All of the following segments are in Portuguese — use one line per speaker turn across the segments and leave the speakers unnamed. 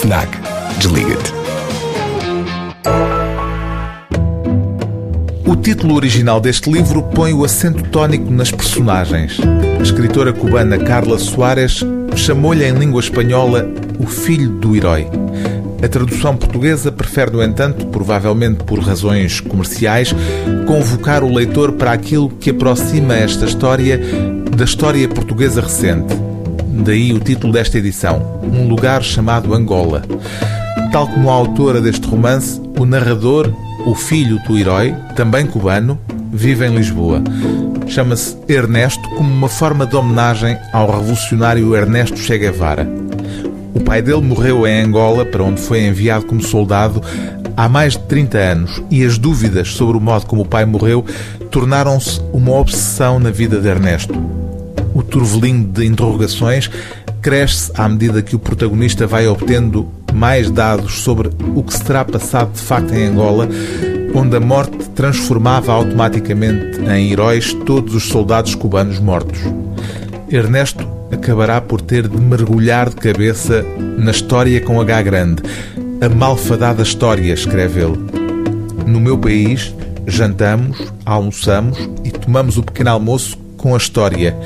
FNAC. Desliga-te.
O título original deste livro põe o acento tónico nas personagens. A escritora cubana Carla Soares chamou-lhe em língua espanhola o filho do herói. A tradução portuguesa prefere, no entanto, provavelmente por razões comerciais, convocar o leitor para aquilo que aproxima esta história da história portuguesa recente. Daí o título desta edição, Um Lugar Chamado Angola. Tal como a autora deste romance, o narrador, o filho do herói, também cubano, vive em Lisboa. Chama-se Ernesto como uma forma de homenagem ao revolucionário Ernesto Che Guevara. O pai dele morreu em Angola, para onde foi enviado como soldado há mais de 30 anos, e as dúvidas sobre o modo como o pai morreu tornaram-se uma obsessão na vida de Ernesto. O turvelinho de interrogações cresce à medida que o protagonista vai obtendo mais dados sobre o que se terá passado de facto em Angola, onde a morte transformava automaticamente em heróis todos os soldados cubanos mortos. Ernesto acabará por ter de mergulhar de cabeça na história com H grande. A malfadada história, escreve ele. No meu país, jantamos, almoçamos e tomamos o pequeno almoço com a história.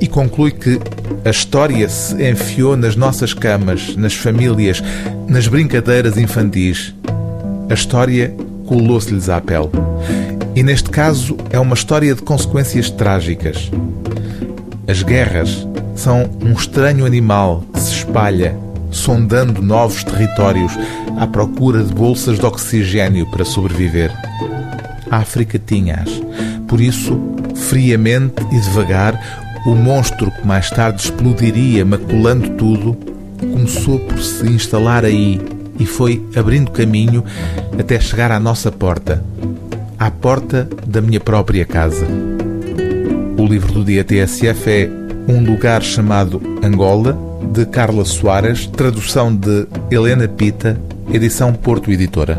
E conclui que a história se enfiou nas nossas camas, nas famílias, nas brincadeiras infantis. A história colou-se-lhes à pele. E neste caso é uma história de consequências trágicas. As guerras são um estranho animal que se espalha, sondando novos territórios à procura de bolsas de oxigênio para sobreviver. A África tinha-as. Por isso, friamente e devagar, o monstro que mais tarde explodiria, maculando tudo, começou por se instalar aí e foi abrindo caminho até chegar à nossa porta, à porta da minha própria casa. O livro do dia TSF é Um Lugar Chamado Angola, de Carla Soares, tradução de Helena Pita, edição Porto Editora.